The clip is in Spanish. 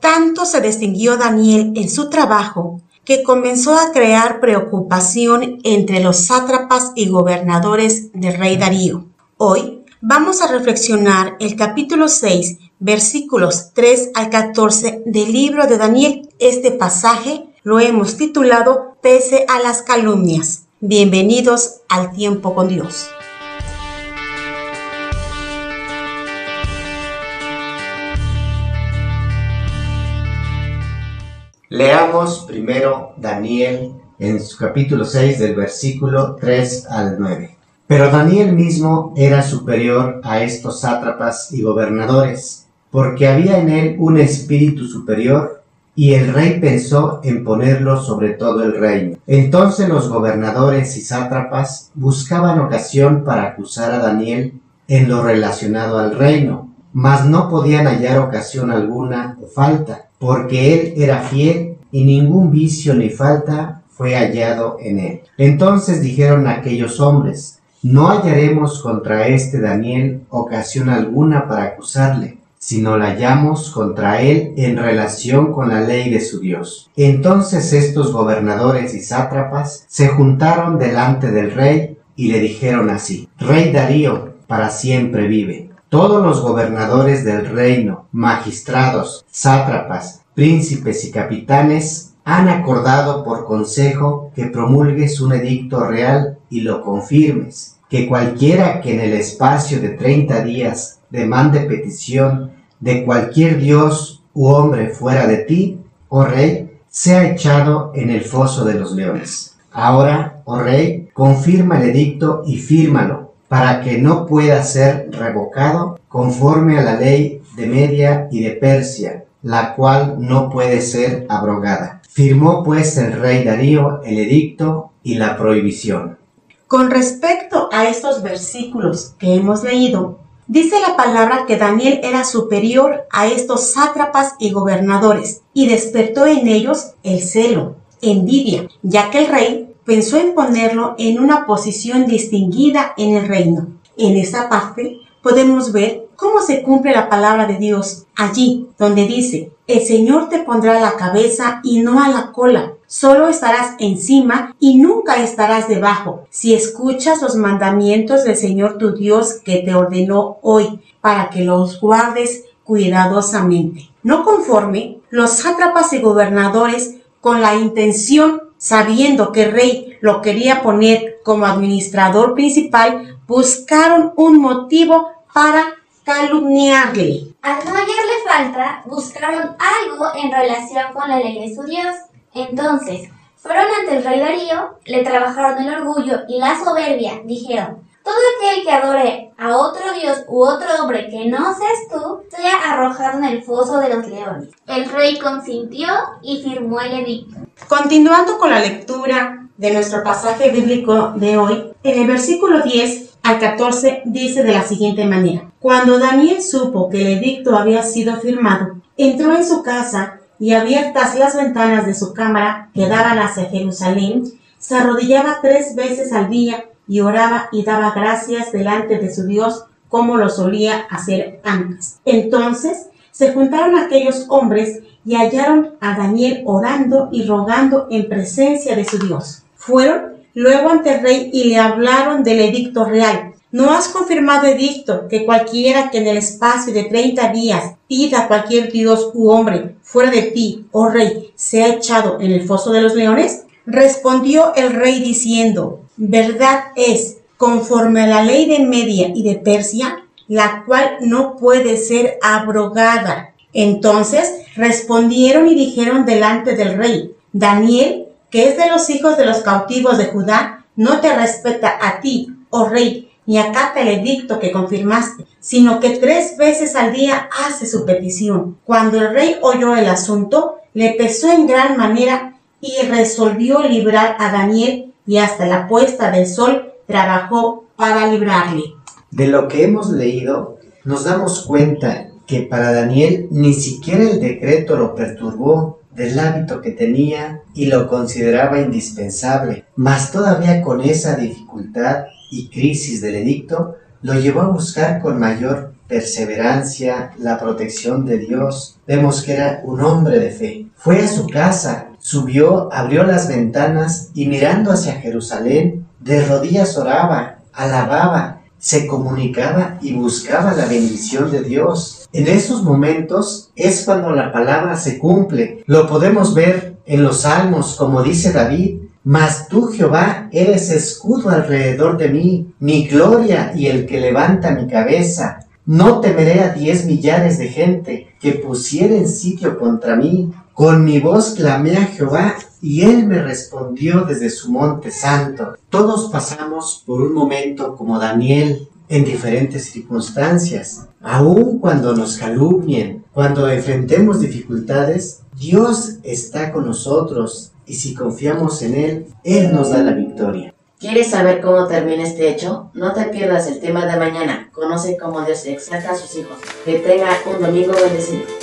Tanto se distinguió Daniel en su trabajo que comenzó a crear preocupación entre los sátrapas y gobernadores del rey Darío. Hoy vamos a reflexionar el capítulo 6, versículos 3 al 14 del libro de Daniel. Este pasaje lo hemos titulado Pese a las calumnias. Bienvenidos al tiempo con Dios. Leamos primero Daniel en su capítulo 6 del versículo 3 al 9. Pero Daniel mismo era superior a estos sátrapas y gobernadores, porque había en él un espíritu superior, y el rey pensó en ponerlo sobre todo el reino. Entonces los gobernadores y sátrapas buscaban ocasión para acusar a Daniel en lo relacionado al reino, mas no podían hallar ocasión alguna o falta, porque él era fiel y ningún vicio ni falta fue hallado en él. Entonces dijeron aquellos hombres, no hallaremos contra este Daniel ocasión alguna para acusarle, sino la hallamos contra él en relación con la ley de su Dios. Entonces estos gobernadores y sátrapas se juntaron delante del rey y le dijeron así, Rey Darío, para siempre vive. Todos los gobernadores del reino, magistrados, sátrapas, príncipes y capitanes han acordado por consejo que promulgues un edicto real y lo confirmes, que cualquiera que en el espacio de treinta días demande petición de cualquier dios u hombre fuera de ti, oh rey, sea echado en el foso de los leones. Ahora, oh rey, confirma el edicto y fírmalo para que no pueda ser revocado conforme a la ley de Media y de Persia, la cual no puede ser abrogada. Firmó pues el rey Darío el edicto y la prohibición. Con respecto a estos versículos que hemos leído, dice la palabra que Daniel era superior a estos sátrapas y gobernadores y despertó en ellos el celo, envidia, ya que el rey pensó en ponerlo en una posición distinguida en el reino. En esta parte podemos ver cómo se cumple la palabra de Dios allí donde dice, el Señor te pondrá la cabeza y no a la cola. Solo estarás encima y nunca estarás debajo, si escuchas los mandamientos del Señor tu Dios que te ordenó hoy, para que los guardes cuidadosamente. No conforme, los sátrapas y gobernadores, con la intención sabiendo que el rey lo quería poner como administrador principal, buscaron un motivo para calumniarle. Al no hallarle falta, buscaron algo en relación con la ley de su Dios. Entonces, fueron ante el rey Darío, le trabajaron el orgullo y la soberbia, dijeron, todo aquel que adore a otro dios u otro hombre que no seas tú, sea arrojado en el foso de los leones. El rey consintió y firmó el edicto. Continuando con la lectura de nuestro pasaje bíblico de hoy, en el versículo 10 al 14 dice de la siguiente manera, Cuando Daniel supo que el edicto había sido firmado, entró en su casa y abiertas las ventanas de su cámara que daban hacia Jerusalén, se arrodillaba tres veces al día y oraba y daba gracias delante de su Dios como lo solía hacer antes. Entonces se juntaron aquellos hombres y hallaron a Daniel orando y rogando en presencia de su Dios. Fueron luego ante el rey y le hablaron del edicto real. ¿No has confirmado edicto que cualquiera que en el espacio de treinta días pida a cualquier dios u hombre fuera de ti, oh rey, sea echado en el foso de los leones? Respondió el rey diciendo, verdad es, conforme a la ley de Media y de Persia, la cual no puede ser abrogada. Entonces respondieron y dijeron delante del rey, Daniel, que es de los hijos de los cautivos de Judá, no te respeta a ti, oh rey, ni acata el edicto que confirmaste, sino que tres veces al día hace su petición. Cuando el rey oyó el asunto, le pesó en gran manera y resolvió librar a Daniel y hasta la puesta del sol trabajó para librarle. De lo que hemos leído, nos damos cuenta que para Daniel ni siquiera el decreto lo perturbó del hábito que tenía y lo consideraba indispensable, mas todavía con esa dificultad y crisis del edicto lo llevó a buscar con mayor perseverancia, la protección de Dios. Vemos que era un hombre de fe. Fue a su casa, subió, abrió las ventanas y mirando hacia Jerusalén, de rodillas oraba, alababa, se comunicaba y buscaba la bendición de Dios. En esos momentos es cuando la palabra se cumple. Lo podemos ver en los salmos, como dice David, mas tú, Jehová, eres escudo alrededor de mí, mi gloria y el que levanta mi cabeza. No temeré a diez millares de gente que pusieren sitio contra mí. Con mi voz clamé a Jehová y él me respondió desde su monte santo. Todos pasamos por un momento como Daniel en diferentes circunstancias. Aun cuando nos calumnien, cuando enfrentemos dificultades, Dios está con nosotros y si confiamos en Él, Él nos da la victoria. ¿Quieres saber cómo termina este hecho? No te pierdas el tema de mañana. Conoce cómo Dios exalta a sus hijos. Que tenga un domingo bendecido.